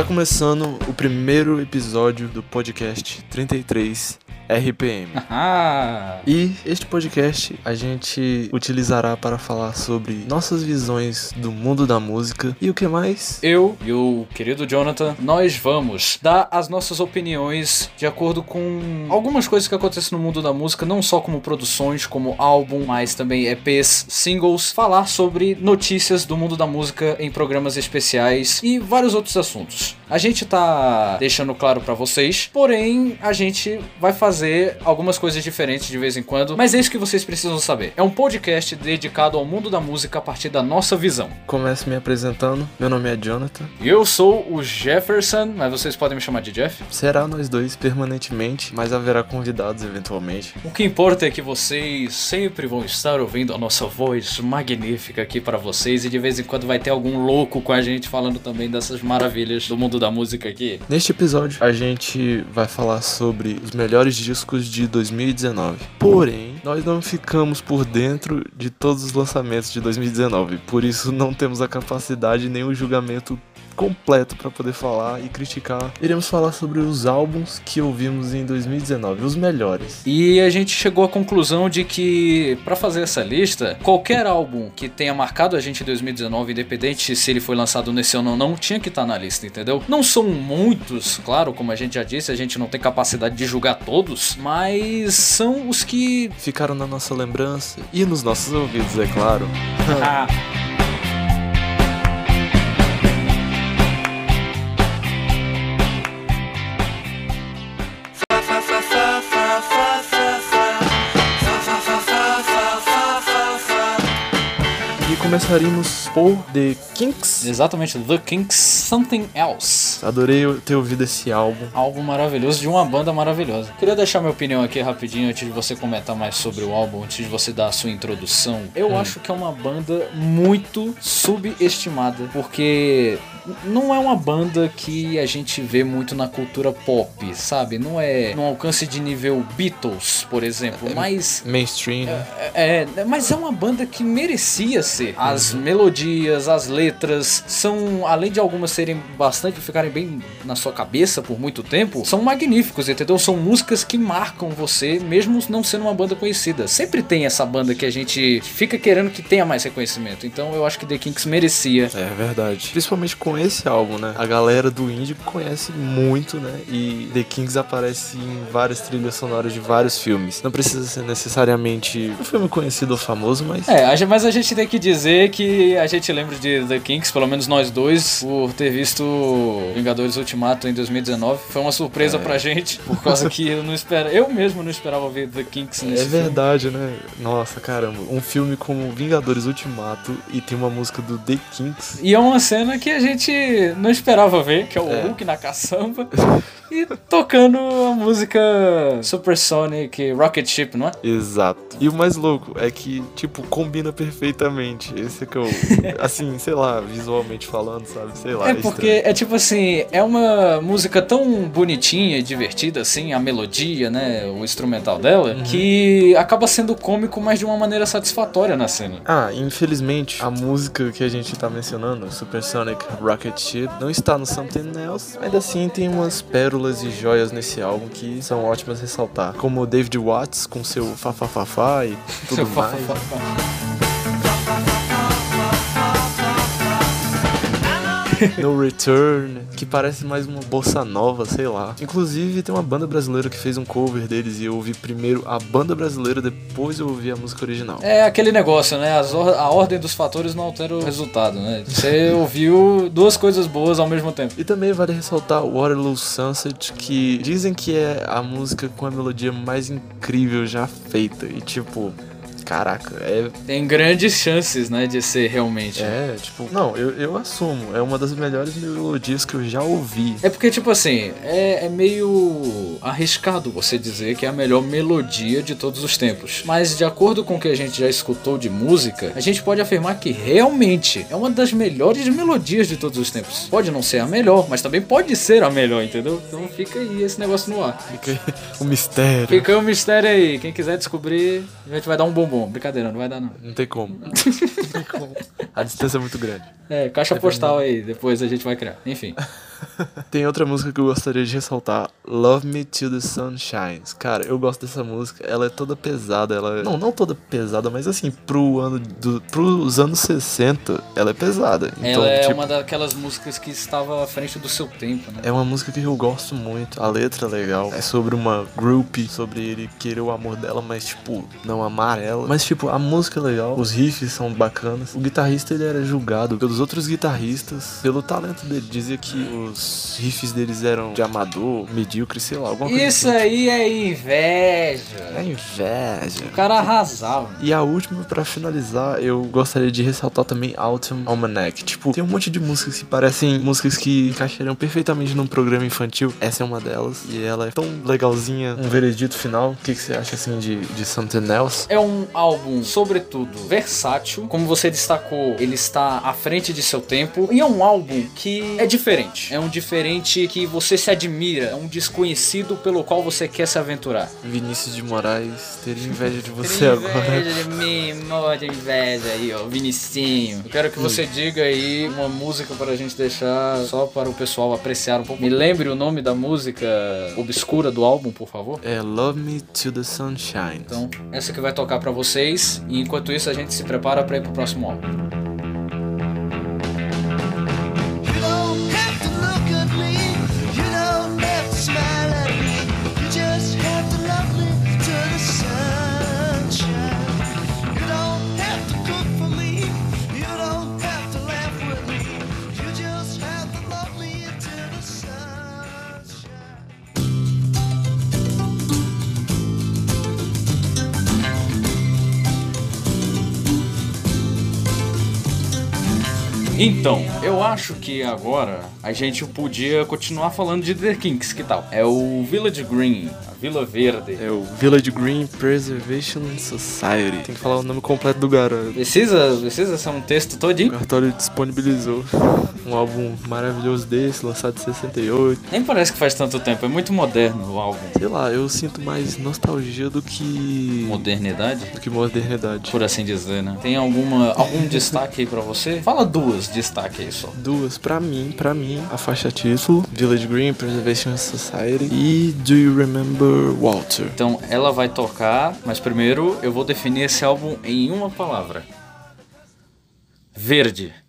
Está começando o primeiro episódio do podcast 33 RPM. Ah, E este podcast a gente utilizará para falar sobre nossas visões do mundo da música e o que mais? eu e o querido Jonathan, nós vamos dar as nossas opiniões de acordo com algumas coisas que acontecem no mundo da música, não só como produções, como álbum, mas também EPs, singles, falar sobre notícias do mundo da música em programas especiais e vários outros assuntos. A gente tá deixando claro pra vocês, porém a gente vai fazer algumas coisas diferentes de vez em quando, mas é isso que vocês precisam saber. É um podcast dedicado ao mundo da música a partir da nossa visão. Começo me apresentando. Meu nome é Jonathan. Eu sou o Jefferson, mas vocês podem me chamar de Jeff. Será nós dois permanentemente, mas haverá convidados eventualmente. O que importa é que vocês sempre vão estar ouvindo a nossa voz magnífica aqui para vocês e de vez em quando vai ter algum louco com a gente falando também dessas maravilhas do mundo da música aqui. Neste episódio, a gente vai falar sobre os melhores discos de 2019. Porém, nós não ficamos por dentro de todos os lançamentos de 2019, por isso não temos a capacidade nem o julgamento completo para poder falar e criticar. Iremos falar sobre os álbuns que ouvimos em 2019, os melhores. E a gente chegou à conclusão de que para fazer essa lista, qualquer álbum que tenha marcado a gente em 2019, independente se ele foi lançado nesse ano ou não, tinha que estar na lista, entendeu? Não são muitos, claro, como a gente já disse, a gente não tem capacidade de julgar todos, mas são os que Ficaram na nossa lembrança e nos nossos ouvidos, é claro. começaríamos por The Kinks. exatamente, The Kinks Something Else. Adorei ter ouvido esse álbum. Álbum maravilhoso de uma banda maravilhosa. Queria deixar minha opinião aqui rapidinho antes de você comentar mais sobre o álbum, antes de você dar a sua introdução. Eu acho que é uma banda muito subestimada, porque não é uma banda que a gente vê muito na cultura pop, sabe? Não é no alcance de nível Beatles, por exemplo, mas Mainstream, né? é, mas é uma banda que merecia ser. As melodias, as letras são, além de algumas serem bastante, ficarem bem na sua cabeça por muito tempo, são magníficos, entendeu? São músicas que marcam você, mesmo não sendo uma banda conhecida. Sempre tem essa banda que a gente fica querendo que tenha mais reconhecimento. Então eu acho que The Kinks merecia. É verdade. Principalmente com esse álbum, né? A galera do indie conhece muito, né? E The Kings aparece em várias trilhas sonoras de vários filmes. Não precisa ser necessariamente um filme conhecido ou famoso, mas É, mas a gente tem que dizer que a gente lembra de The Kinks, pelo menos nós dois, por ter visto Vingadores Ultimato em 2019. Foi uma surpresa pra gente, por causa que eu não espera, eu mesmo não esperava ver The Kinks nesse é verdade, né? Nossa, caramba. Um filme como Vingadores Ultimato e tem uma música do The Kings. filme. E é uma cena que a gente não esperava ver, que é o É. Hulk na caçamba. E tocando a música Supersonic Rocket Ship, não é? Exato. E o mais louco é que, tipo, combina perfeitamente. Esse é que eu. Assim, sei lá, visualmente falando, sabe? Sei lá. É porque é tipo assim, é uma música tão bonitinha e divertida assim, a melodia, né, o instrumental dela, que acaba sendo cômico, mas de uma maneira satisfatória na cena. Ah, infelizmente, a música que a gente tá mencionando, Supersonic Rocket Ship, não está no Something Else. Ainda assim, tem umas pérolas e joias nesse álbum que são ótimas ressaltar. Como o David Watts com seu fafafafá e tudo mais. No Return, que parece mais uma bossa nova, sei lá. Inclusive, tem uma banda brasileira que fez um cover deles e eu ouvi primeiro a banda brasileira, depois eu ouvi a música original. É aquele negócio, né? as or- a ordem dos fatores não altera o resultado, né? Você ouviu duas coisas boas ao mesmo tempo. E também vale ressaltar Waterloo Sunset, que dizem que é a música com a melodia mais incrível já feita. E tipo, caraca, é. Tem grandes chances, né, de ser realmente. É, tipo, não, eu, eu assumo, é uma das melhores melodias que eu já ouvi. É porque, tipo assim, é, é meio arriscado você dizer que é a melhor melodia de todos os tempos. Mas, de acordo com o que a gente já escutou de música, a gente pode afirmar que realmente é uma das melhores melodias de todos os tempos. Pode não ser a melhor, mas também pode ser a melhor, entendeu? Então fica aí esse negócio no ar. Fica aí o mistério. Fica aí o mistério aí. Quem quiser descobrir, a gente vai dar um bombom. Brincadeira, não vai dar não. Não tem como. Não tem como. A distância é muito grande. É, caixa postal aí, depois a gente vai criar. Enfim. Tem outra música que eu gostaria de ressaltar, Love Me Till the Sun Shines. Cara, eu gosto dessa música, ela é toda pesada, ela não, não toda pesada, mas assim, pro ano do pros anos 60, ela é pesada. Então, Ela é tipo, uma daquelas músicas que estava à frente do seu tempo, né? É uma música que eu gosto muito, a letra é legal. É sobre uma groupie, sobre ele querer o amor dela, mas tipo, não amar ela. Mas tipo, a música é legal, os riffs são bacanas. O guitarrista ele era julgado pelos outros guitarristas pelo talento dele. Dizia que os riffs deles eram de amador, medíocre, sei lá, alguma coisa Isso assim. aí é inveja. É inveja. O cara arrasava. E a última, pra finalizar, eu gostaria de ressaltar também Autumn Almanac. Tipo, tem um monte de músicas que parecem músicas que encaixariam perfeitamente num programa infantil. Essa é uma delas. E ela é tão legalzinha. Um veredito final. O que, que você acha, assim, de, de Something Else? É um álbum, sobretudo, versátil. Como você destacou, ele está à frente de seu tempo. E é um álbum que é diferente. É um diferente que você se admira. É um desconhecido pelo qual você quer se aventurar. Vinícius de Moraes teria inveja de você Tem agora. inveja de mim, morre de inveja aí, ó, Vinicinho. Eu quero que você diga aí uma música para a gente deixar só para o pessoal apreciar um pouco. Me lembre o nome da música obscura do álbum, por favor. É Love Me Till the Sunshine. Então, essa que vai tocar pra vocês. E enquanto isso, a gente se prepara pra ir pro próximo álbum. Então, eu acho que agora a gente podia continuar falando de The Kinks, que tal? É o Village Green, a Vila Verde. É o Village Green Preservation Society. Tem que falar o nome completo do garoto. Precisa, precisa ser um texto O todinho? cartório disponibilizou um álbum maravilhoso desse, lançado em 68. Nem parece que faz tanto tempo, é muito moderno o álbum. Sei lá, eu sinto mais nostalgia do que. Modernidade? do que modernidade. Por assim dizer, né? Tem alguma, algum destaque aí pra você? Fala duas destaque aí só. Duas, pra mim, pra mim, a faixa título, Village Green Preservation Society e Do You Remember Walter? Então ela vai tocar, mas primeiro eu vou definir esse álbum em uma palavra: Verde.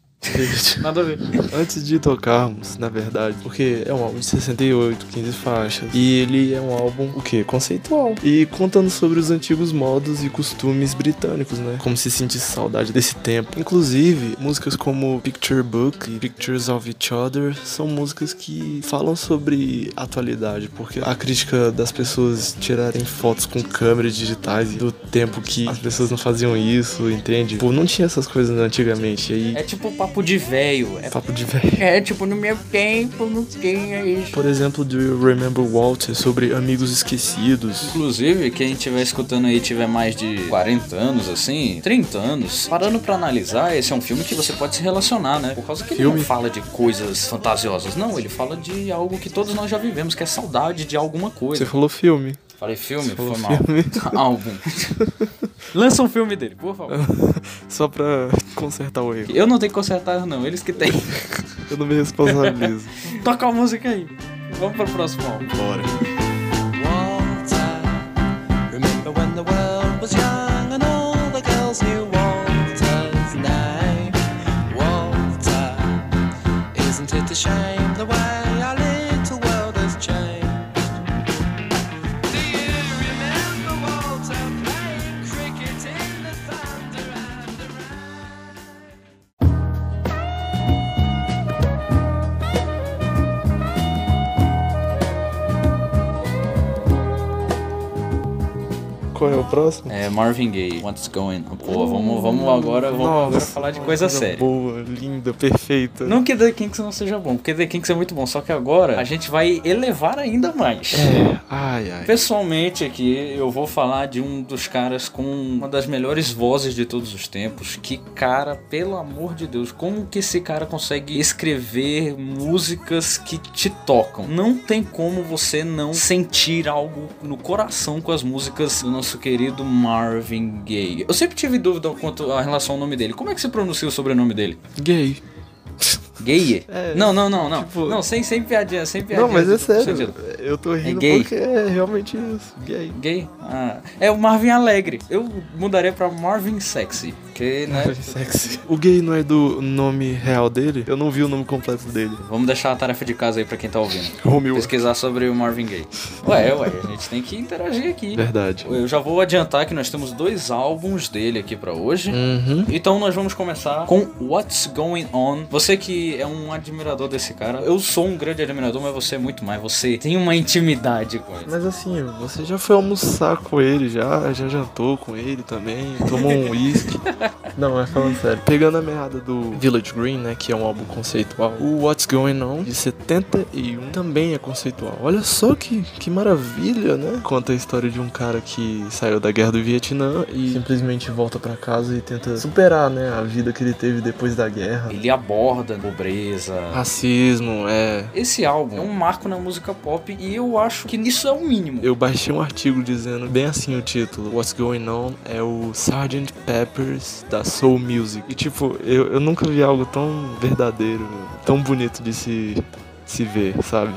Nada a ver. Antes de tocarmos, na verdade, porque é um álbum de 68, 15 faixas, e ele é um álbum, o quê? Conceitual. E contando sobre os antigos modos e costumes britânicos, né? Como se sentisse saudade desse tempo. Inclusive, músicas como Picture Book e Pictures of Each Other são músicas que falam sobre atualidade, porque a crítica das pessoas tirarem fotos com câmeras digitais e do tempo que as pessoas não faziam isso, entende? Pô, não tinha essas coisas antigamente, aí... É tipo papo de velho. É, Papo de velho. é tipo, no meu tempo não tinha isso. Por exemplo, do You Remember Walter sobre amigos esquecidos. Inclusive, quem estiver escutando aí tiver mais de 40 anos, assim, 30 anos, parando pra analisar, esse é um filme que você pode se relacionar, né? Por causa que ele Filme? não fala de coisas fantasiosas, não, ele fala de algo que todos nós já vivemos, que é saudade de alguma Você coisa. falou filme. Falei filme? Foi mal. filme. Álbum. Lança um filme dele, por favor. Só pra consertar o erro. Eu não tenho que consertar, não, eles que têm. Eu não me responsabilizo. Toca a música aí. Vamos pro próximo álbum. Bora. Qual é o próximo? É Marvin Gaye, What's Going on? Pô, vamos, vamos agora, vamos agora Nossa, falar de coisa séria. Boa, linda, perfeita. Não que The Kinks não seja bom, porque The Kinks é muito bom, só que agora a gente vai elevar ainda mais. É. Ai, ai. Pessoalmente aqui, eu vou falar de um dos caras com uma das melhores vozes de todos os tempos. Que cara, pelo amor de Deus, como que esse cara consegue escrever músicas que te tocam? Não tem como você não sentir algo no coração com as músicas do nosso querido Marvin Gaye. Eu sempre tive dúvida quanto a relação ao nome dele. Como é que se pronuncia o sobrenome dele? Gay. Gay? É, não, não, não, não. tipo- Não, sem, sem piadinha, sem piadinha. Não, mas é sério. sentido. Eu tô rindo gay? porque é realmente isso. Gay. Gay? Ah, é o Marvin Alegre. Eu mudaria pra Marvin Sexy. Porque, né? Sexy. O gay não é do nome real dele? Eu não vi o nome completo dele. Vamos deixar a tarefa de casa aí pra quem tá ouvindo. Romeo. Pesquisar sobre o Marvin Gaye. Ué, ué, a gente tem que interagir aqui. Verdade. Eu já vou adiantar que nós temos dois álbuns dele aqui pra hoje. Uhum. Então nós vamos começar com What's Going On. Você que é um admirador desse cara, eu sou um grande admirador, mas você é muito mais. Você tem uma intimidade com ele. Mas assim, você já foi almoçar com ele, já, já jantou com ele também, tomou um uísque. Não, é falando sério. Pegando a meada do Village Green, né, que é um álbum conceitual, o What's Going On, de 71, também é conceitual. Olha só que, que maravilha, né? Conta a história de um cara que saiu da guerra do Vietnã e simplesmente volta pra casa e tenta superar, né, a vida que ele teve depois da guerra. Ele aborda pobreza. Racismo, é. Esse álbum é um marco na música pop e eu acho que isso é o mínimo. Eu baixei um artigo dizendo bem assim o título: What's Going On é o Sgt. Peppers da Soul Music. E tipo, eu, eu nunca vi algo tão verdadeiro, tão bonito de se, se ver, sabe?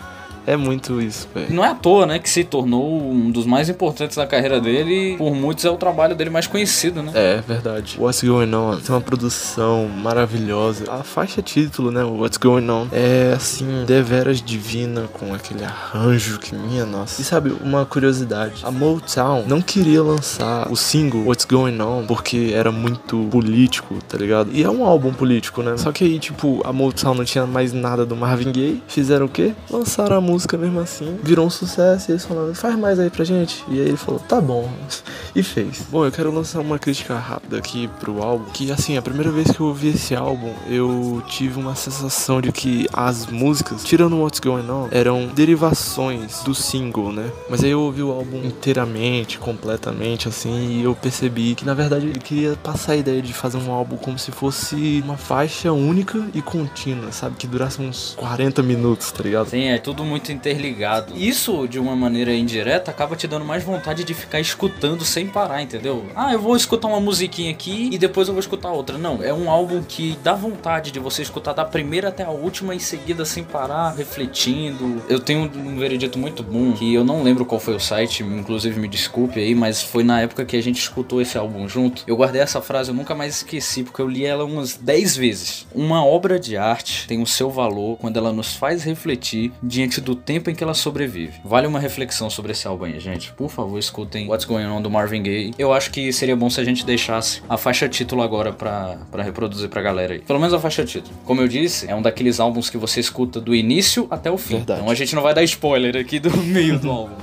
É muito isso, velho. Não é à toa, né, que se tornou um dos mais importantes da carreira dele. Por muitos é o trabalho dele mais conhecido, né? É verdade. What's Going On tem uma produção maravilhosa. A faixa título, né? o What's Going On é assim, deveras divina, com aquele arranjo que minha nossa. E sabe, uma curiosidade: a Motown não queria lançar o single What's Going On porque era muito político, tá ligado? E é um álbum político, né? Só que aí, tipo, a Motown não tinha mais nada do Marvin Gaye. Fizeram o quê? Lançaram a música mesmo assim. Virou um sucesso. E eles falaram, faz mais aí pra gente. E aí ele falou, tá bom. E fez. Bom, eu quero lançar uma crítica rápida aqui pro álbum. Que assim, a primeira vez que eu ouvi esse álbum, eu tive uma sensação de que as músicas, tirando What's Going On, eram derivações do single, né? Mas aí eu ouvi o álbum inteiramente, completamente, assim, e eu percebi que na verdade ele queria passar a ideia de fazer um álbum como se fosse uma faixa única e contínua, sabe? Que durasse uns 40 minutos, tá ligado? Sim, é tudo muito interligado. Isso, de uma maneira indireta, acaba te dando mais vontade de ficar escutando sem parar, entendeu? Ah, eu vou escutar uma musiquinha aqui e depois eu vou escutar outra. Não, é um álbum que dá vontade de você escutar da primeira até a última em seguida sem parar, refletindo. Eu tenho um veredito muito bom que eu não lembro qual foi o site, inclusive me desculpe aí, mas foi na época que a gente escutou esse álbum junto. Eu guardei essa frase, eu nunca mais esqueci, porque eu li ela umas 10 vezes. Uma obra de arte tem o seu valor quando ela nos faz refletir diante do tempo em que ela sobrevive. Vale uma reflexão sobre esse álbum aí, gente. Por favor, escutem What's Going On do Marvin Gaye. Eu acho que seria bom se a gente deixasse a faixa título agora pra, pra reproduzir pra galera aí. Pelo menos a faixa título. Como eu disse, é um daqueles álbuns que você escuta do início até o fim. Verdade. Então a gente não vai dar spoiler aqui do meio do álbum.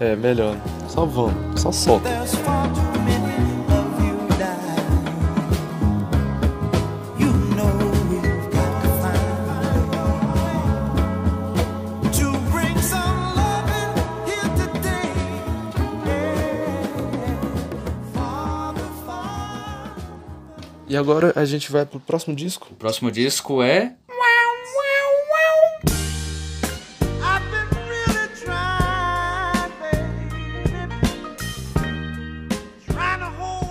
É, melhor. Só vamos, só solta. E agora a gente vai pro próximo disco. O próximo disco é.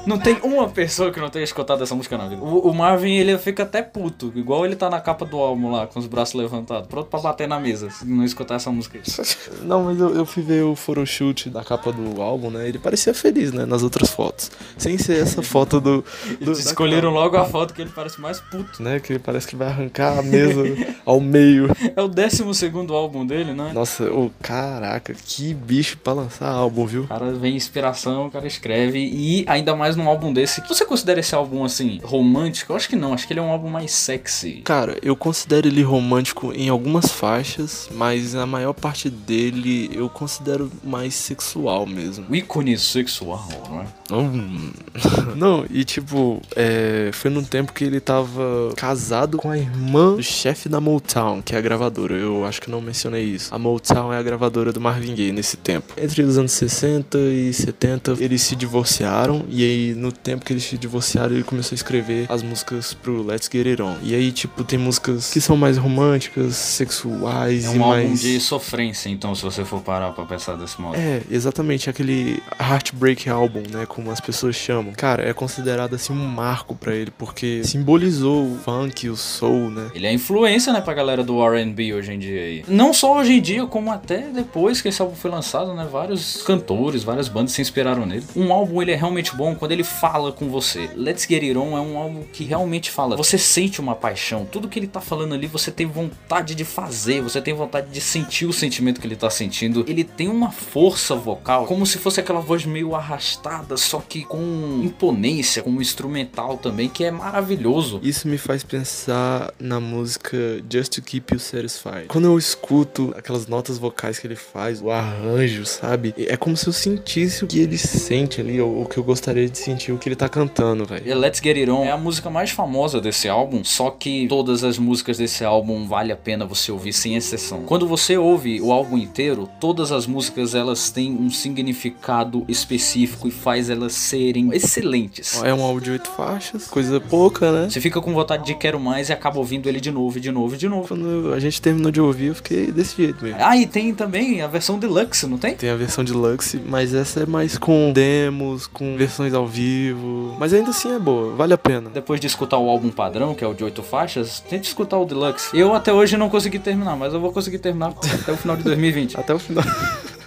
Não tem uma pessoa que não tenha escutado essa música na vida. O, o Marvin, ele fica até puto. Igual ele tá na capa do álbum lá, com os braços levantados. Pronto pra bater na mesa, se não escutar essa música. Não, mas eu, eu fui ver o photoshoot da capa do álbum, né? Ele parecia feliz, né? Nas outras fotos. Sem ser essa foto do. do Eles escolheram logo a foto que ele parece mais puto. Né? Que parece que vai arrancar a mesa ao meio. É o 12 segundo álbum dele, né? Nossa, ô, caraca, que bicho pra lançar álbum, viu? O cara vem inspiração, o cara escreve. E ainda mais num álbum desse. Você considera esse álbum assim, romântico? Eu acho que não, acho que ele é um álbum mais sexy. Cara, eu considero ele romântico em algumas faixas, mas a maior parte dele eu considero mais sexual mesmo. O ícone sexual, não é? Hum. Não, e tipo, é, foi num tempo que ele tava casado com a irmã do chefe da Motown, que é a gravadora. Eu acho que não mencionei isso. A Motown é a gravadora do Marvin Gaye nesse tempo. Entre os anos 60 e 70, eles se divorciaram e aí E no tempo que eles se divorciaram, ele começou a escrever as músicas pro Let's Get It On. E aí, tipo, tem músicas que são mais românticas, sexuais É e um álbum mais. de sofrência, então, se você for parar pra pensar desse modo. É, exatamente, aquele Heartbreak Album, né, como as pessoas chamam. Cara, é considerado assim um marco pra ele, porque simbolizou o funk, o soul, né? Ele é influência, né, pra galera do R&B hoje em dia aí. Não só hoje em dia, como até depois que esse álbum foi lançado, né, vários cantores, várias bandas se inspiraram nele. Um álbum, ele é realmente bom quando ele fala com você. Let's Get It On é um álbum que realmente fala. Você sente uma paixão. Tudo que ele tá falando ali, você tem vontade de fazer, você tem vontade de sentir o sentimento que ele tá sentindo. Ele tem uma força vocal, como se fosse aquela voz meio arrastada, só que com imponência, com um instrumental também, que é maravilhoso. Isso me faz pensar na música Just to Keep You Satisfied. Quando eu escuto aquelas notas vocais que ele faz, o arranjo, sabe? É como se eu sentisse o que ele sente ali, ou o que eu gostaria de sentir, o que ele tá cantando, velho. Let's Get It On é a música mais famosa desse álbum, só que todas as músicas desse álbum vale a pena você ouvir sem exceção. Quando você ouve o álbum inteiro, todas as músicas elas têm um significado específico e faz elas serem excelentes. É um álbum de oito faixas, coisa pouca, né? Você fica com vontade de quero mais e acaba ouvindo ele de novo, e de novo, e de novo. Quando a gente terminou de ouvir, eu fiquei desse jeito mesmo. Ah, e tem também a versão deluxe, não tem? Tem a versão deluxe, mas essa é mais com demos, com versões ao vivo. Mas ainda assim é boa, vale a pena. Depois de escutar o álbum padrão, que é o de oito faixas, tente escutar o deluxe. Eu até hoje não consegui terminar, mas eu vou conseguir terminar até o final de 2020. Até o final.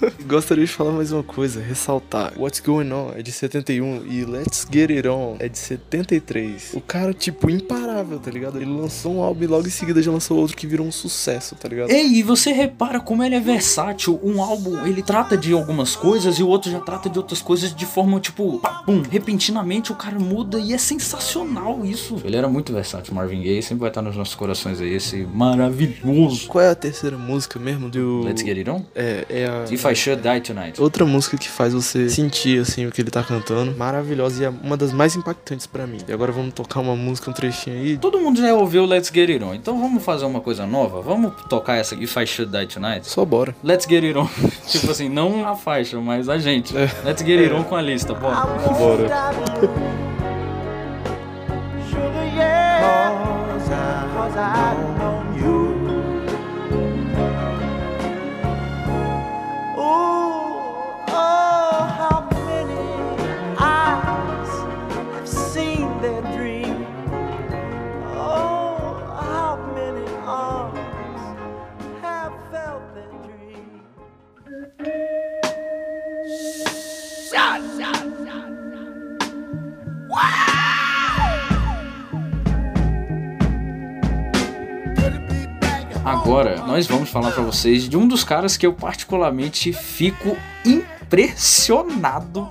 Gostaria de falar mais uma coisa, ressaltar. What's Going On é de 71 e Let's Get It On é de 73. O cara, tipo, imparável, tá ligado? Ele lançou um álbum e logo em seguida já lançou outro que virou um sucesso, tá ligado? Ei, e você repara como ele é versátil. Um álbum, ele trata de algumas coisas e o outro já trata de outras coisas de forma, tipo, pum, repentinamente o cara muda e é sensacional isso. Ele era muito versátil, Marvin Gaye, sempre vai estar nos nossos corações aí, esse maravilhoso. Qual é a terceira música mesmo do. Let's Get It On? É, é a. If I Should Die Tonight. Outra música que faz você sentir assim o que ele tá cantando, maravilhosa e é uma das mais impactantes pra mim. E agora vamos tocar uma música, um trechinho aí. Todo mundo já ouviu Let's Get It On, então vamos fazer uma coisa nova? Vamos tocar essa If I Should Die Tonight? Só bora. Let's Get It On. tipo assim, não a faixa, mas a gente. Let's Get It On com a lista, bora. Bora. Sugar, yeah. Cause I, cause I Agora, nós vamos falar pra vocês de um dos caras que eu particularmente fico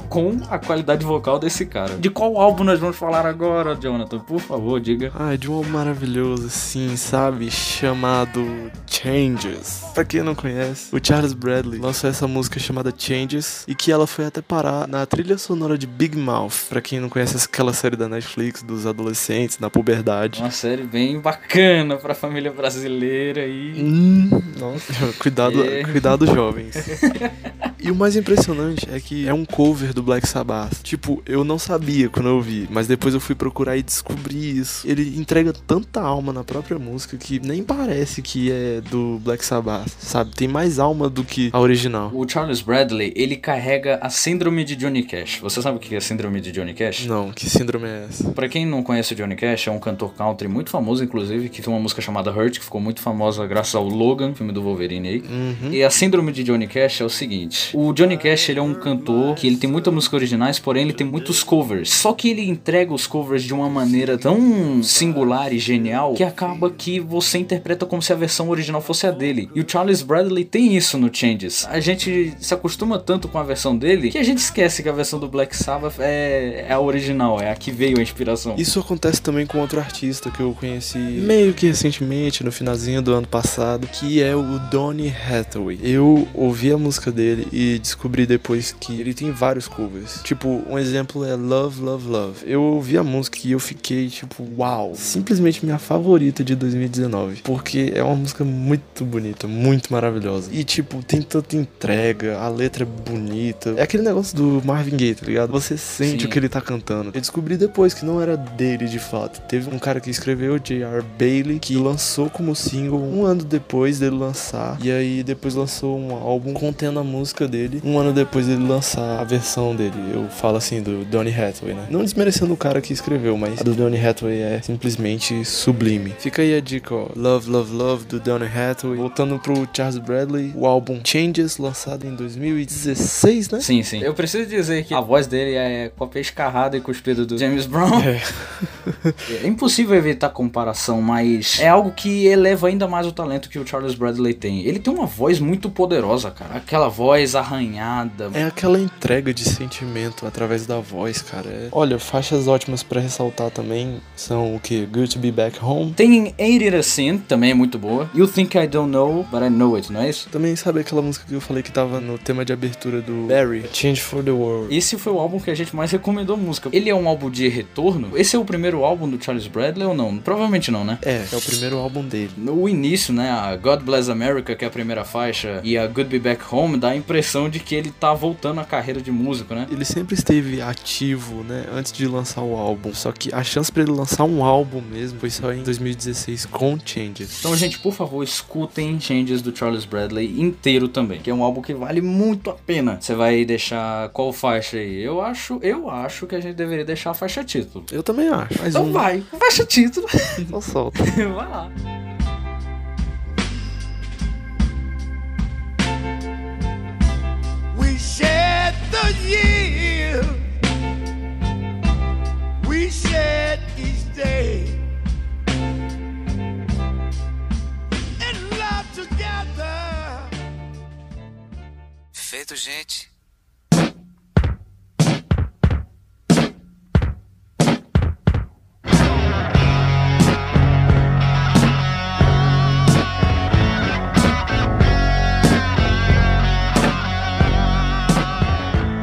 com a qualidade vocal desse cara. De qual álbum nós vamos falar agora, Jonathan? Por favor, diga. Ah, de um álbum maravilhoso, assim, sabe? Chamado Changes. Pra quem não conhece, o Charles Bradley lançou essa música chamada Changes e que ela foi até parar na trilha sonora de Big Mouth. Pra quem não conhece aquela série da Netflix dos adolescentes na puberdade. Uma série bem bacana pra família brasileira aí. Hum, nossa, cuidado, É. cuidado jovens. E o mais impressionante é que é um cover do Black Sabbath. Tipo, eu não sabia quando eu vi, mas depois eu fui procurar e descobri isso. Ele entrega tanta alma na própria música que nem parece que é do Black Sabbath, sabe? Tem mais alma do que a original. O Charles Bradley, ele carrega a síndrome de Johnny Cash. Você sabe o que é a síndrome de Johnny Cash? Não, que síndrome é essa? Pra quem não conhece o Johnny Cash, é um cantor country muito famoso, inclusive, que tem uma música chamada Hurt, que ficou muito famosa graças ao Logan, filme do Wolverine aí. Uhum. E a síndrome de Johnny Cash é o seguinte: o Johnny Cash ele é um cantor que ele tem muitas músicas originais, porém ele tem muitos covers. Só que ele entrega os covers de uma maneira tão singular e genial que acaba que você interpreta como se a versão original fosse a dele. E o Charles Bradley tem isso no Changes. A gente se acostuma tanto com a versão dele que a gente esquece que a versão do Black Sabbath é, é a original, é a que veio a inspiração. Isso acontece também com outro artista que eu conheci meio que recentemente, no finalzinho do ano passado, que é o Donny Hathaway. Eu ouvi a música dele e e descobri depois que ele tem vários covers. Tipo, um exemplo é Love, Love, Love. Eu ouvi a música e eu fiquei tipo, uau, simplesmente minha favorita de 2019, porque é uma música muito bonita, muito maravilhosa. E tipo, tem tanta entrega, a letra é bonita. É aquele negócio do Marvin Gaye, tá ligado? Você sente Sim. o que ele tá cantando. Eu descobri depois que não era dele de fato. Teve um cara que escreveu, J.R. Bailey, que lançou como single um ano depois dele lançar. E aí depois lançou um álbum contendo a música dele. Um ano depois dele lançar a versão dele. Eu falo assim do Donny Hathaway, né? Não desmerecendo o cara que escreveu, mas a do Donny Hathaway é simplesmente sublime. Fica aí a dica, ó. Love, Love, Love do Donny Hathaway. Voltando pro Charles Bradley, o álbum Changes, lançado em 2016, né? Sim, sim. Eu preciso dizer que a voz dele é cópia escarrada e cuspida do James Brown. É. É impossível evitar comparação, mas é algo que eleva ainda mais o talento que o Charles Bradley tem. Ele tem uma voz muito poderosa, cara. Aquela voz arranhada. É aquela entrega de sentimento através da voz, cara. É- Olha, faixas ótimas pra ressaltar também são o que? Good to be back home. Tem Ain't It a Sin, também é muito boa. You Think I Don't Know, But I Know It, não é isso? Também sabe aquela música que eu falei que tava no tema de abertura do Barry, Change for the World. Esse foi o álbum que a gente mais recomendou música. Ele é um álbum de retorno? Esse é o primeiro álbum do Charles Bradley ou não? Provavelmente não, né? É, é o primeiro álbum dele. No início, né, a God Bless America, que é a primeira faixa, e a Good Be Back Home, dá a impressão de que ele tá voltando à carreira de músico, né? Ele sempre esteve ativo, né, antes de lançar o álbum. Só que a chance pra ele lançar um álbum mesmo foi só em 2016 com Changes. Então, gente, por favor, escutem Changes do Charles Bradley inteiro também, que é um álbum que vale muito a pena. Você vai deixar qual faixa aí? Eu acho, eu acho que a gente deveria deixar a faixa título. Eu também acho. Então um, vai, faixa título. só solta. vai lá. Shed the year. We shed each day. And love together. Feito, gente.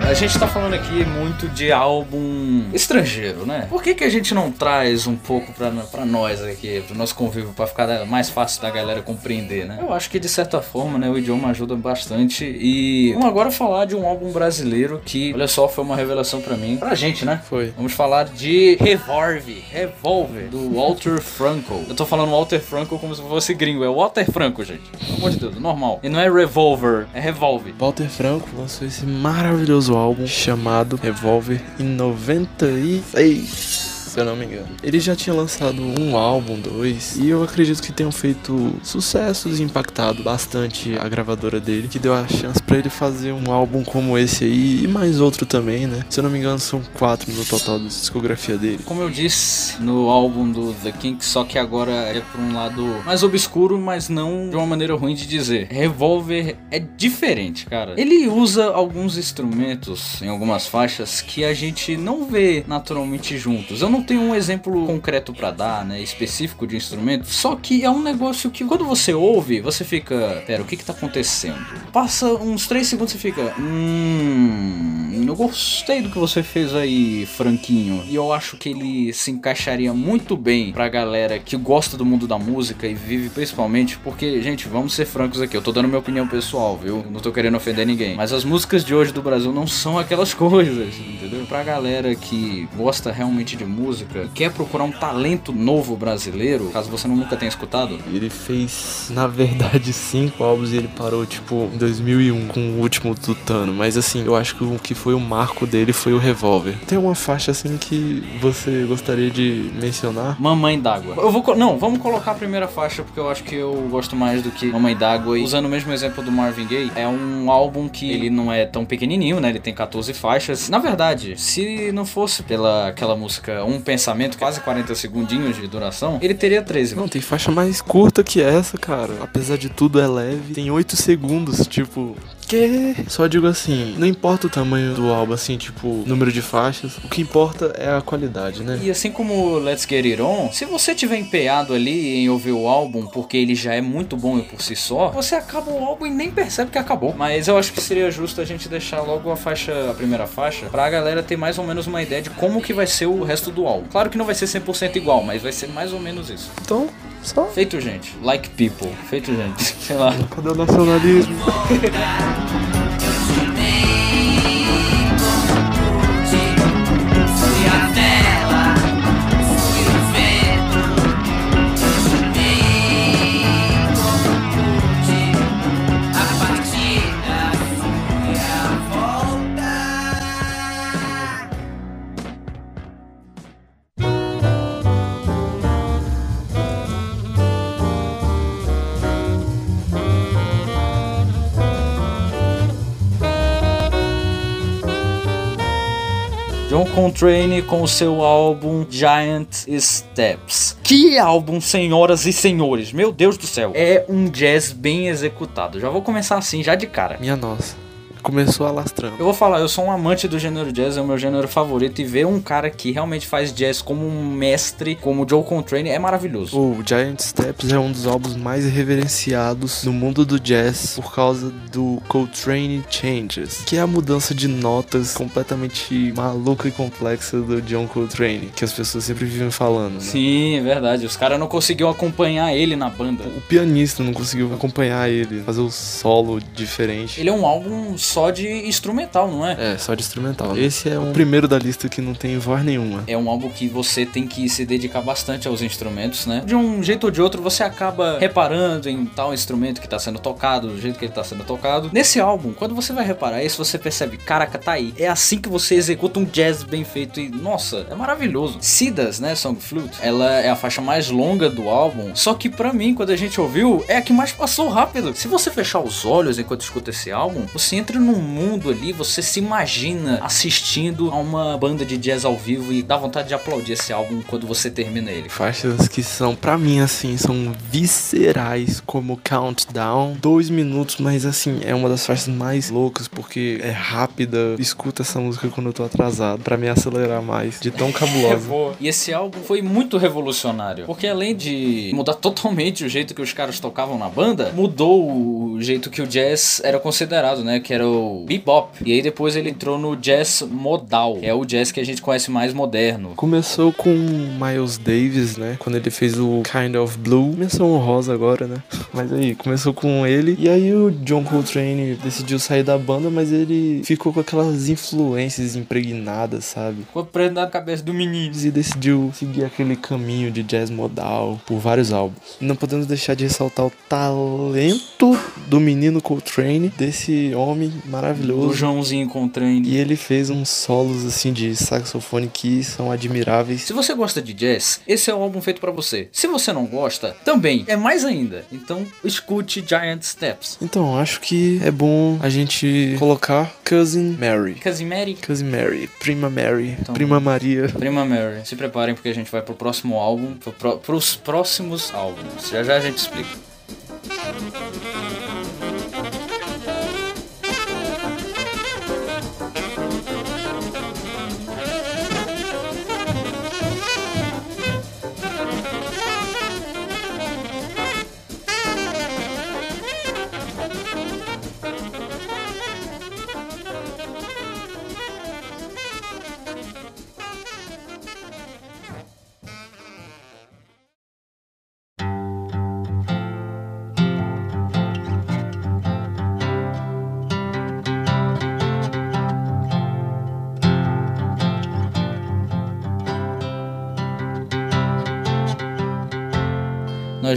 A gente tá falando aqui muito de álbum estrangeiro, né? Por que, que a gente não traz um pouco pra, pra nós aqui, pro nosso convívio, pra ficar mais fácil da galera compreender, né? Eu acho que de certa forma, né, o idioma ajuda bastante. E vamos agora falar de um álbum brasileiro que, olha só, foi uma revelação pra mim, pra gente, né? Foi. Vamos falar de Revolve, Revolver, do Walter Franco. Eu tô falando Walter Franco como se fosse gringo, é Walter Franco, gente. Pelo amor de Deus, normal. E não é Revolver, é Revolve. Walter Franco lançou esse maravilhoso álbum chamado Revolver em 96. Se eu não me engano. Ele já tinha lançado um álbum, dois, e eu acredito que tenham feito sucessos e impactado bastante a gravadora dele, que deu a chance pra ele fazer um álbum como esse aí e mais outro também, né? Se eu não me engano, são quatro no total da discografia dele. Como eu disse no álbum do The Kinks, só que agora é por um lado mais obscuro, mas não de uma maneira ruim de dizer. Revolver é diferente, cara. Ele usa alguns instrumentos em algumas faixas que a gente não vê naturalmente juntos. Eu não tenho um exemplo concreto pra dar, né, específico de instrumento, só que é um negócio que quando você ouve, você fica, pera, o que que tá acontecendo? Passa uns 3 segundos e fica, hum, eu gostei do que você fez aí, Franquinho. E eu acho que ele se encaixaria muito bem pra galera que gosta do mundo da música e vive principalmente porque, gente, vamos ser francos aqui, eu tô dando minha opinião pessoal, viu? Não tô querendo ofender ninguém. Mas as músicas de hoje do Brasil não são aquelas coisas, entendeu? Pra galera que gosta realmente de música, e quer procurar um talento novo brasileiro, caso você nunca tenha escutado, Ele fez, na verdade, cinco álbuns e ele parou, tipo, em 2001 com o último Tutano. Mas, assim, eu acho que o que foi o marco dele foi o Revolver. Tem uma faixa, assim, que você gostaria de mencionar? Mamãe d'água. Eu vou. Não, vamos colocar a primeira faixa porque eu acho que eu gosto mais do que Mamãe d'água. E usando o mesmo exemplo do Marvin Gaye, é um álbum que ele não é tão pequenininho, né? Ele tem 14 faixas. Na verdade, se não fosse pela aquela música Um Pensamento, quase 40 segundinhos de duração, ele teria 13. Não, tem faixa mais curta que essa, cara. Apesar de tudo, é leve. Tem 8 segundos, tipo, Que? Só digo assim, não importa o tamanho do álbum, assim, tipo, número de faixas, o que importa é a qualidade, né? E assim como Let's Get It On, se você tiver empenhado ali em ouvir o álbum porque ele já é muito bom por si só, você acaba o álbum e nem percebe que acabou. Mas eu acho que seria justo a gente deixar logo a faixa, a primeira faixa, pra galera ter mais ou menos uma ideia de como que vai ser o resto do álbum. Claro que não vai ser 100% igual, mas vai ser mais ou menos isso. Então, só. Feito, gente. Like people. Feito, gente. Sei lá. Cadê o nacionalismo? Coltrane com o seu álbum Giant Steps. Que álbum, senhoras e senhores! Meu Deus do céu! É um jazz bem executado. Já vou começar assim, já de cara. Minha nossa. Começou alastrando. Eu vou falar, eu sou um amante do gênero jazz, é o meu gênero favorito, e ver um cara que realmente faz jazz como um mestre, como o Joe Coltrane, é maravilhoso. O Giant Steps é um dos álbuns mais reverenciados no mundo do jazz por causa do Coltrane Changes, que é a mudança de notas completamente maluca e complexa do John Coltrane, que as pessoas sempre vivem falando. Né? Sim, é verdade. Os caras não conseguiam acompanhar ele na banda. O pianista não conseguiu acompanhar ele, fazer o solo diferente. Ele é um álbum só de instrumental, não é? É, só de instrumental. Esse é o primeiro da lista que não tem voz nenhuma. É um álbum que você tem que se dedicar bastante aos instrumentos, né? De um jeito ou de outro, você acaba reparando em tal instrumento que tá sendo tocado, do jeito que ele tá sendo tocado. Nesse álbum, quando você vai reparar isso, você percebe, caraca, tá aí. É assim que você executa um jazz bem feito e, nossa, é maravilhoso. Sidas, né, Song Flute, ela é a faixa mais longa do álbum, só que pra mim, quando a gente ouviu, é a que mais passou rápido. Se você fechar os olhos enquanto escuta esse álbum, você entra num mundo ali, você se imagina assistindo a uma banda de jazz ao vivo e dá vontade de aplaudir esse álbum quando você termina ele. Faixas que são, pra mim, assim, são viscerais, como Countdown. Dois minutos, mas assim, é uma das faixas mais loucas, porque é rápida. Escuta essa música quando eu tô atrasado, pra me acelerar mais, de tão cabulosa. E esse álbum foi muito revolucionário, porque além de mudar totalmente o jeito que os caras tocavam na banda, mudou o jeito que o jazz era considerado, né? Que era o bebop. E aí depois ele entrou no jazz modal, que é o jazz que a gente conhece mais moderno. Começou com Miles Davis, né? Quando ele fez o Kind of Blue. Menção honrosa agora, né? Mas aí, começou com ele. E aí o John Coltrane decidiu sair da banda, mas ele ficou com aquelas influências impregnadas, sabe? Ficou preso na cabeça do menino. E decidiu seguir aquele caminho de jazz modal por vários álbuns. Não podemos deixar de ressaltar o talento do menino Coltrane, desse homem O maravilhoso. Joãozinho Coltrane. E ele fez uns solos assim de saxofone que são admiráveis. Se você gosta de jazz, esse é o álbum feito pra você. Se você não gosta, também é mais ainda. Então, escute Giant Steps. Então, acho que é bom a gente colocar Cousin Mary. Casimiri. Cousin Mary, Prima Mary, Então- Prima Maria. Prima Mary. Se preparem porque a gente vai pro próximo álbum, pro, pro, pros próximos álbuns. Já já a gente explica.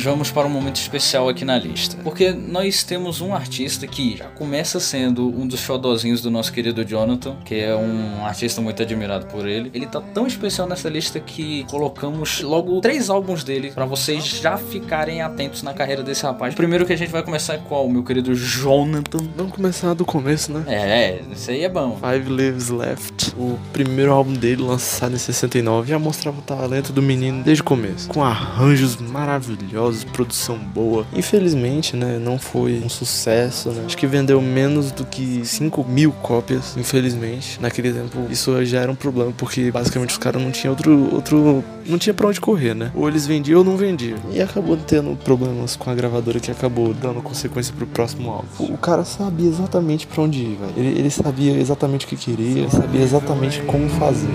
Nós vamos para um momento especial aqui na lista. Porque nós temos um artista que já começa sendo um dos xodozinhos do nosso querido Jonathan, que é um artista muito admirado por ele. Ele tá tão especial nessa lista que colocamos logo três álbuns dele para vocês já ficarem atentos na carreira desse rapaz. O primeiro que a gente vai começar é qual, meu querido Jonathan? Vamos começar do começo, né? É, isso aí é bom. Five Lives Left, o primeiro álbum dele lançado em 69, já mostrava o talento do menino desde o começo, com arranjos maravilhosos, produção boa. Infelizmente, né, não foi um sucesso, né? Acho que vendeu menos do que 5 mil cópias, infelizmente. Naquele tempo, isso já era um problema, porque basicamente os caras não tinham outro, outro... Não tinha pra onde correr, né? Ou eles vendiam ou não vendiam. E acabou tendo problemas com a gravadora que acabou dando consequência pro próximo álbum. O cara sabia exatamente pra onde ir, velho. Ele, ele sabia exatamente o que queria, sabia exatamente como fazer.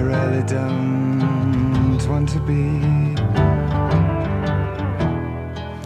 I really don't want to be?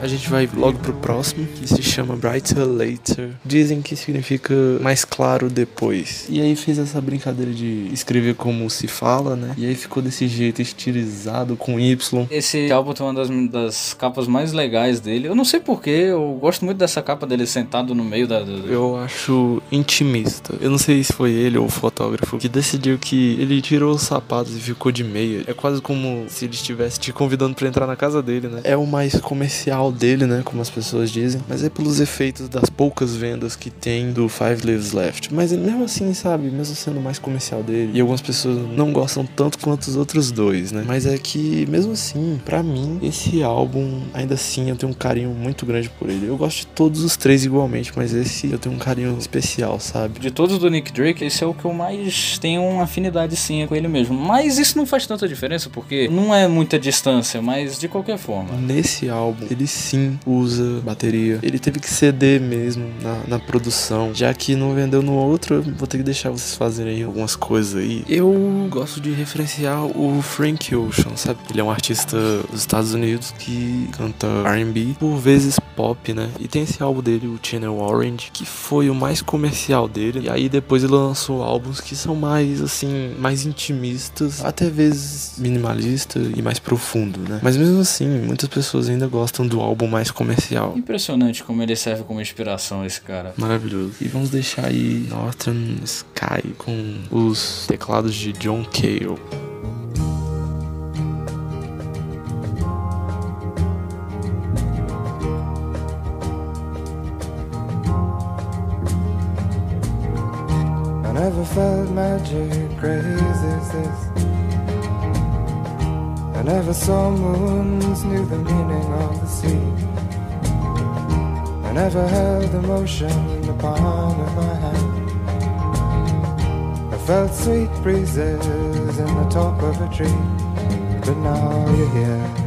A gente vai logo pro próximo, que se chama Brighter Later. Dizem que significa mais claro depois. E aí fez essa brincadeira de escrever como se fala, né? E aí ficou desse jeito estilizado com Y. Esse álbum tem uma das, das capas mais legais dele. Eu não sei porquê, eu gosto muito dessa capa dele sentado no meio da. da- Eu acho intimista. Eu não sei se foi ele ou o fotógrafo que decidiu que ele tirou os sapatos e ficou de meia. É quase como se ele estivesse te convidando pra entrar na casa dele, né? É o mais comercial dele, né? Como as pessoas dizem. Mas é pelos efeitos das poucas vendas que tem do Five Lives Left. Mas mesmo assim, sabe? Mesmo sendo o mais comercial dele. E algumas pessoas não gostam tanto quanto os outros dois, né? Mas é que, mesmo assim, pra mim, esse álbum, ainda assim, eu tenho um carinho muito grande por ele. Eu gosto de todos os três igualmente, mas esse eu tenho um carinho especial, sabe? De todos do Nick Drake, esse é o que eu mais tenho uma afinidade sim com ele mesmo. Mas isso não faz tanta diferença, porque não é muita distância, mas de qualquer forma. Nesse álbum, ele sim usa bateria. Ele teve que ceder mesmo na, na produção. Já que não vendeu no outro, vou ter que deixar vocês fazerem algumas coisas aí. Eu gosto de referenciar o Frank Ocean, sabe? Ele é um artista dos Estados Unidos que canta R&B, por vezes pop, né? E tem esse álbum dele, o Channel Orange, que foi o mais comercial dele. E aí depois ele lançou álbuns que são mais, assim, mais intimistas, até vezes minimalista e mais profundo, né? Mas mesmo assim, muitas pessoas ainda gostam do álbum mais comercial. Impressionante como ele serve como inspiração, esse cara. Maravilhoso. E vamos deixar aí Northern Sky com os teclados de John Cale. I never felt magic crazy never saw moons, knew the meaning of the sea. I never held emotion in the palm of my hand. I felt sweet breezes in the top of a tree. But now you're here.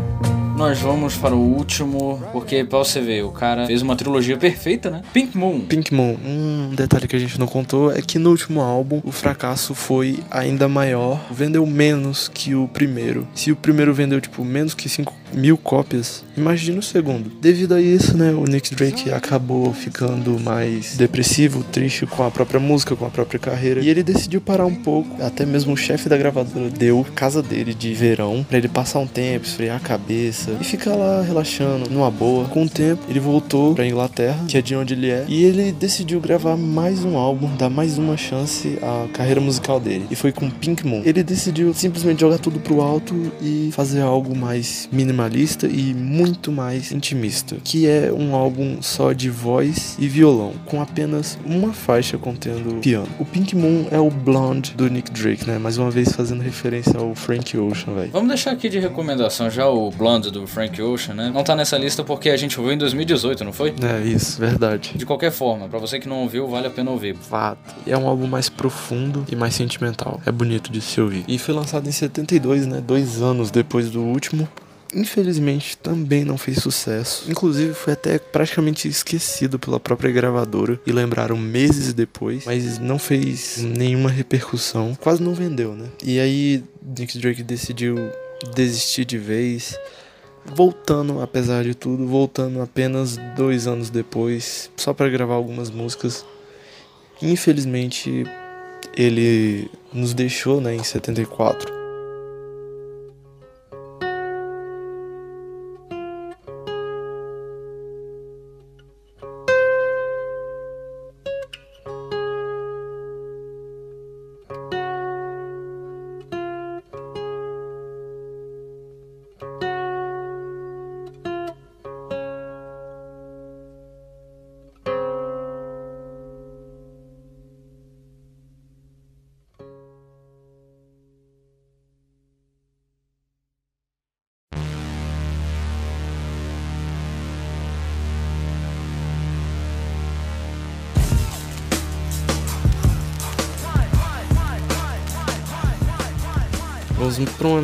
Nós vamos para o último, porque pra você ver, o cara fez uma trilogia perfeita, né? Pink Moon. Pink Moon, um detalhe que a gente não contou é que no último álbum o fracasso foi ainda maior, vendeu menos que o primeiro. Se o primeiro vendeu tipo menos que 5 mil cópias, imagina o segundo. Devido a isso, né, o Nick Drake acabou ficando mais depressivo, triste com a própria música, com a própria carreira, e ele decidiu parar um pouco. Até mesmo o chefe da gravadora deu casa dele de verão pra ele passar um tempo, esfriar a cabeça e ficar lá relaxando, numa boa. Com o tempo, ele voltou pra Inglaterra, que é de onde ele é, e ele decidiu gravar mais um álbum, dar mais uma chance à carreira musical dele. E foi com Pink Moon. Ele decidiu simplesmente jogar tudo pro alto e fazer algo mais minimalista e muito mais intimista, que é um álbum só de voz e violão, com apenas uma faixa contendo piano. O Pink Moon é o Blonde do Nick Drake, né? Mais uma vez fazendo referência ao Frank Ocean, velho. Vamos deixar aqui de recomendação já o Blonde do Frank Ocean, né? Não tá nessa lista porque a gente ouviu em 2018, não foi? É isso, verdade. De qualquer forma, pra você que não ouviu, vale a pena ouvir. Fato. É um álbum mais profundo e mais sentimental. É bonito de se ouvir. E foi lançado em 72, né? Dois anos depois do último. Infelizmente também não fez sucesso. Inclusive foi até praticamente esquecido pela própria gravadora e lembraram meses depois, mas não fez nenhuma repercussão. Quase não vendeu, né? E aí Nick Drake decidiu desistir de vez. Voltando, apesar de tudo, voltando apenas dois anos depois, só para gravar algumas músicas. Infelizmente, ele nos deixou né, em 74.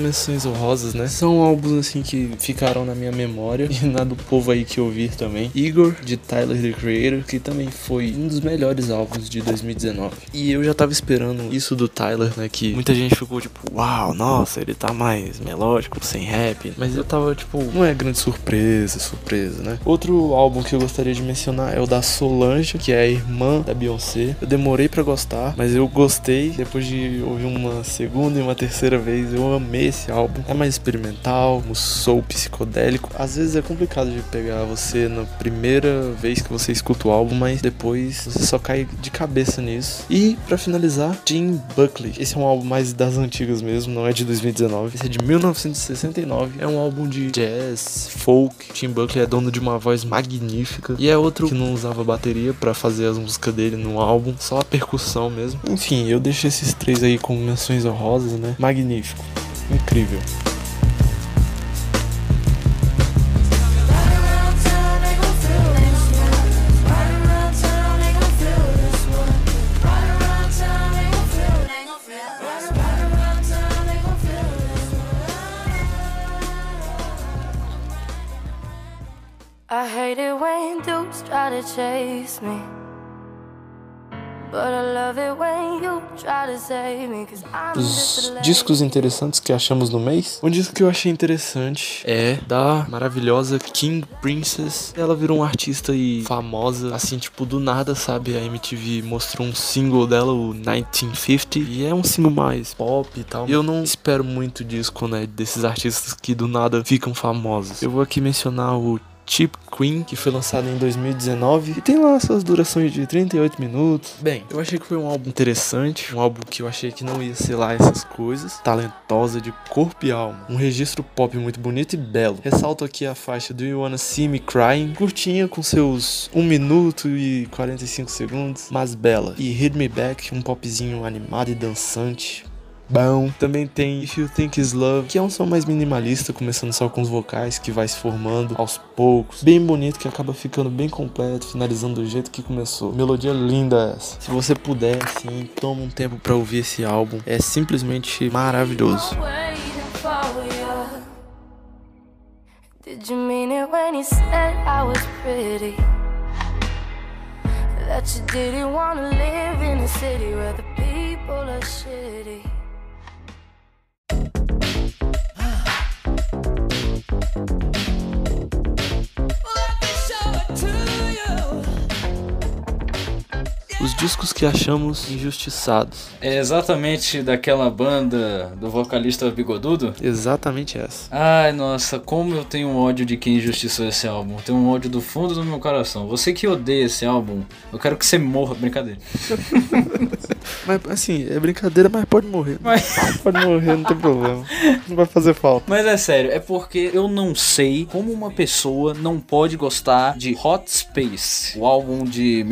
Menções honrosas, né? São álbuns assim que ficaram na minha memória e na do povo aí que ouvir também. Igor, de Tyler the Creator, que também foi um dos melhores álbuns de 2019. E eu já tava esperando isso do Tyler, né? Que muita gente ficou tipo, uau, nossa, ele tá mais melódico, sem rap. Mas eu tava tipo, não é grande surpresa, surpresa, né? Outro álbum que eu gostaria de mencionar é o da Solange, que é a irmã da Beyoncé. Eu demorei pra gostar, mas eu gostei. Depois de ouvir uma segunda e uma terceira vez, eu amei esse álbum. É mais experimental, um soul psicodélico. Às vezes é complicado de pegar você na primeira vez que você escuta o álbum, mas depois você só cai de cabeça nisso. E pra finalizar, Jim Buckley. Esse é um álbum mais das antigas mesmo, não é de 2019. Esse é de 1969. É um álbum de jazz, folk. Tim Buckley é dono de uma voz magnífica. E é outro que não usava bateria pra fazer as músicas dele no álbum, só a percussão mesmo. Enfim, eu deixo esses três aí como menções honrosas, né? Magnífico. Incrível. I hate it when dudes try to chase me. Os discos interessantes que achamos no mês. Um disco que eu achei interessante é da maravilhosa King Princess. Ela virou uma artista e famosa, assim, tipo, do nada, sabe? A MTV mostrou um single dela, o 1950, e é um single mais pop e tal. E eu não espero muito disco, né? Desses artistas que do nada ficam famosos. Eu vou aqui mencionar o Chip Queen, que foi lançado em 2019 e tem lá suas durações de 38 minutos. Bem, eu achei que foi um álbum interessante, um álbum que eu achei que não ia ser lá essas coisas, talentosa de corpo e alma, um registro pop muito bonito e belo. Ressalto aqui a faixa Do You Wanna See Me Crying, curtinha com seus 1 minuto e 45 segundos, mas bela. E Hit Me Back, um popzinho animado e dançante, Bom, também tem If You Think Is Love, que é um som mais minimalista, começando só com os vocais, que vai se formando aos poucos. Bem bonito, que acaba ficando bem completo, finalizando do jeito que começou. Melodia linda essa. Se você puder, assim, toma um tempo pra ouvir esse álbum. É simplesmente maravilhoso. Did you mean it when you said I was pretty? That you didn't wanna live in a city where the people are shitty. thank you Os discos que achamos injustiçados. É exatamente daquela banda do vocalista bigodudo. Exatamente essa. Ai, nossa, como eu tenho ódio de quem injustiçou esse álbum. Tenho um ódio do fundo do meu coração. Você que odeia esse álbum, eu quero que você morra. Brincadeira. Mas assim, é brincadeira, mas pode morrer. Mas- Pode morrer, não tem problema. Não vai fazer falta. Mas é sério, é porque eu não sei como uma pessoa não pode gostar de Hot Space, o álbum de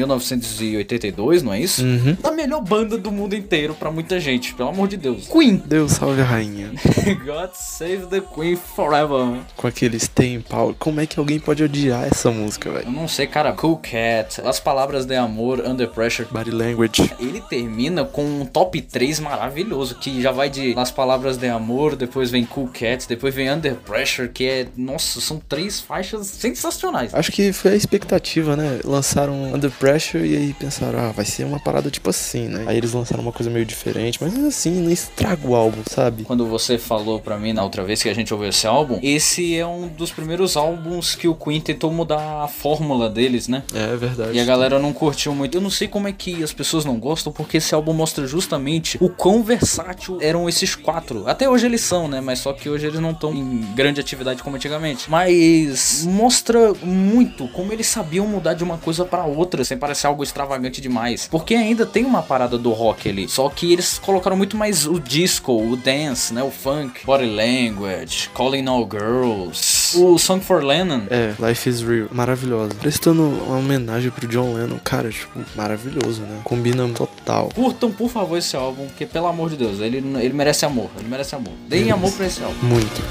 1982, não é isso? Uhum. A melhor banda do mundo inteiro pra muita gente, pelo amor de Deus. Queen. Deus salve a rainha. God Save the Queen Forever. Com aquele Stay in Power. Como é que alguém pode odiar essa música, Eu velho? não sei, cara. Cool Cat, As Palavras de Amor, Under Pressure. Body Language. Ele termina com um top 3 maravilhoso, que já vai de As Palavras de Amor, depois vem Cool Cat, depois vem Under Pressure, que é, nossa, são três faixas sensacionais. Acho que foi a expectativa, né? Lançaram Under Pressure e aí pensaram, ah, vai ser uma parada tipo assim, né? Aí eles lançaram uma coisa meio diferente, mas assim, não estraga o álbum, sabe? Quando você falou pra mim na outra vez que a gente ouviu esse álbum, esse é um dos primeiros álbuns que o Queen tentou mudar a fórmula deles, né? É verdade. E a galera não curtiu muito. Eu não sei como é que as pessoas não gostam, porque esse álbum mostra justamente o quão versátil eram esses quatro. Até hoje eles são, né? Mas só que hoje eles não estão em grande atividade como antigamente. Mas mostra muito como eles sabiam mudar de uma coisa pra outra, sem parecer algo extravagante demais. Porque ainda tem uma parada do rock ali. Só que eles colocaram muito mais o disco, o dance, né? O funk, body language, calling all girls, o Song for Lennon. É, Life is Real. Maravilhosa. Prestando uma homenagem pro John Lennon, cara, tipo, maravilhoso, né? Combina total. Curtam, por favor, esse álbum, porque pelo amor de Deus, ele, ele merece amor, ele merece amor. Deem amor pra esse álbum. Muito.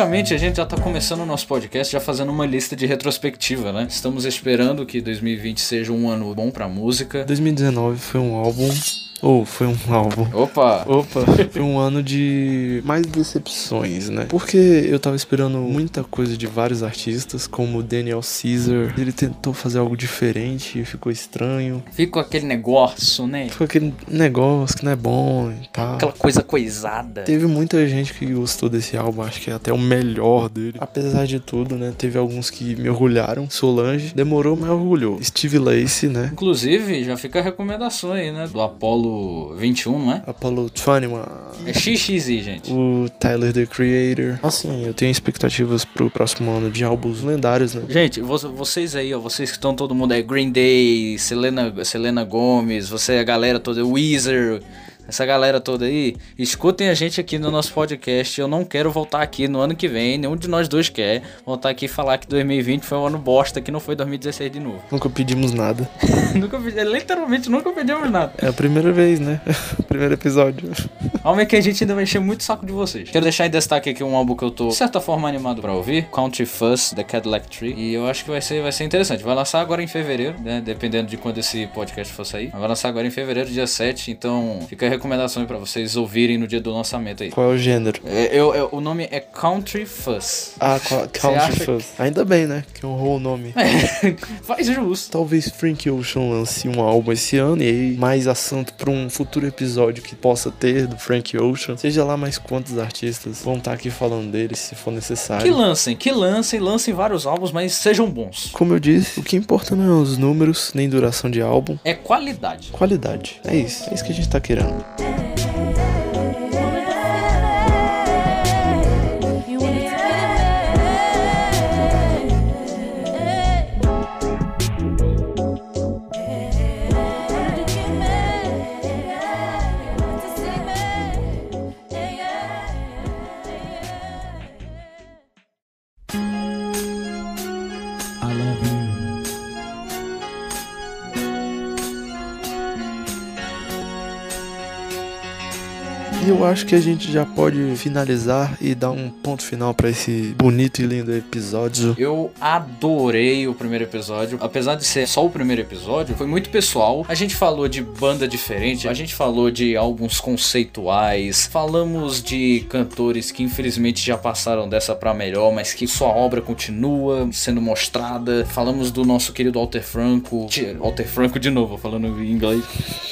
Tecnicamente, a gente já tá começando o nosso podcast já fazendo uma lista de retrospectiva, né? Estamos esperando que 2020 seja um ano bom pra música. 2019 foi um álbum. Ou foi um álbum. Opa! Opa, foi um ano de mais decepções, né? Porque eu tava esperando muita coisa de vários artistas, como o Daniel Caesar. Ele tentou fazer algo diferente e ficou estranho. Fica com aquele negócio, né? Ficou aquele negócio que não é bom e tal. Aquela coisa coisada. Teve muita gente que gostou desse álbum, acho que é até o melhor dele. Apesar de tudo, né? Teve alguns que me orgulharam. Solange demorou, mas orgulhou. Steve Lacey, né? Inclusive, já fica a recomendação aí, né? Do Apollo 21, não é? Apollo 21, É XXI, gente. o Tyler the Creator. Assim, eu tenho expectativas pro próximo ano de álbuns lendários, né? Gente, vo- vocês aí, ó, vocês que estão todo mundo aí, Green Day, Selena, Selena Gomes, você, a galera toda, Weezer, essa galera toda aí, escutem a gente aqui no nosso podcast. Eu não quero voltar aqui no ano que vem, nenhum de nós dois quer voltar aqui e falar que 2020 foi um ano bosta, que não foi 2016 de novo. Nunca pedimos nada. nunca literalmente nunca pedimos nada. É a primeira vez, né? Primeiro episódio. Calma aí que a gente ainda vai encher muito o saco de vocês. Quero deixar em destaque aqui um álbum que eu tô, de certa forma, animado pra ouvir. Country Fuss, The Cadillac Tree. E eu acho que vai ser, vai ser interessante. Vai lançar agora em fevereiro, né? Dependendo de quando esse podcast for sair. Vai lançar agora em fevereiro, dia 7. Então fica a recomendação aí pra vocês ouvirem no dia do lançamento aí. Qual é o gênero? É, eu, eu- o nome é Country Fuss. Ah, qual, Country Fuzz. Ainda bem, né? Que honrou o nome. Faz jus. Talvez Frank Ocean lance um álbum esse ano e aí mais assunto pra um futuro episódio que possa ter do Frank Ocean. Seja lá mais quantos artistas vão estar aqui falando dele se for necessário. Que lancem, que lancem, lancem vários álbuns, mas sejam bons. Como eu disse, o que importa não é os números, nem duração de álbum. É qualidade. Qualidade. É isso. É isso que a gente tá querendo. Acho que a gente já pode finalizar e dar um ponto final pra esse bonito e lindo episódio. Eu adorei o primeiro episódio. Apesar de ser só o primeiro episódio, foi muito pessoal. A gente falou de banda diferente, a gente falou de álbuns conceituais, falamos de cantores que infelizmente já passaram dessa pra melhor, mas que sua obra continua sendo mostrada. Falamos do nosso querido Walter Franco. Walter Franco de novo, falando em inglês.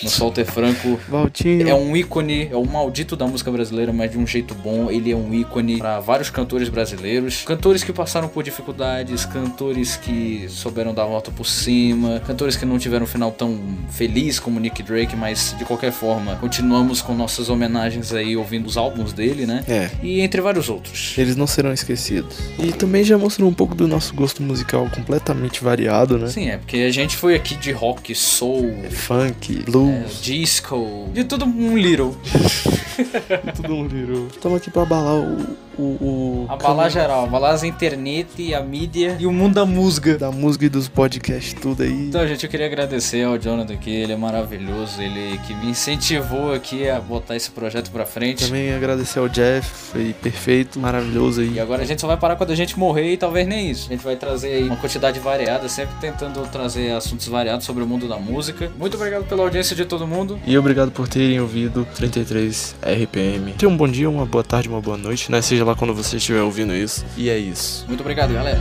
Nosso Walter Franco Valtinho. é um ícone, é o maldito da música brasileira, mas de um jeito bom. Ele é um ícone para vários cantores brasileiros. Cantores que passaram por dificuldades, cantores que souberam dar a volta por cima, cantores que não tiveram um final tão feliz como Nick Drake, mas de qualquer forma, continuamos com nossas homenagens aí ouvindo os álbuns dele, né? É. E entre vários outros. Eles não serão esquecidos. E também já mostrou um pouco do nosso gosto musical completamente variado, né? Sim, é porque a gente foi aqui de rock, soul, Funk, é, blues, disco, de tudo um little. tudo um virou. Estamos aqui pra abalar o. o, o Abalar geral, abalar as internet, a mídia e o mundo da música. da música e dos podcasts, tudo aí. Então, gente, eu queria agradecer ao Jonathan aqui, ele é maravilhoso, ele que me incentivou aqui a botar esse projeto pra frente. Também agradecer ao Jeff, foi perfeito, maravilhoso aí. E agora a gente só vai parar quando a gente morrer e talvez nem isso. A gente vai trazer aí uma quantidade variada, sempre tentando trazer assuntos variados sobre o mundo da música. Muito obrigado pela audiência de todo mundo. E obrigado por terem ouvido 33 RPM. Tenha um bom dia, uma boa tarde, uma boa noite, né? Seja lá quando você estiver ouvindo isso. E é isso. Muito obrigado, galera.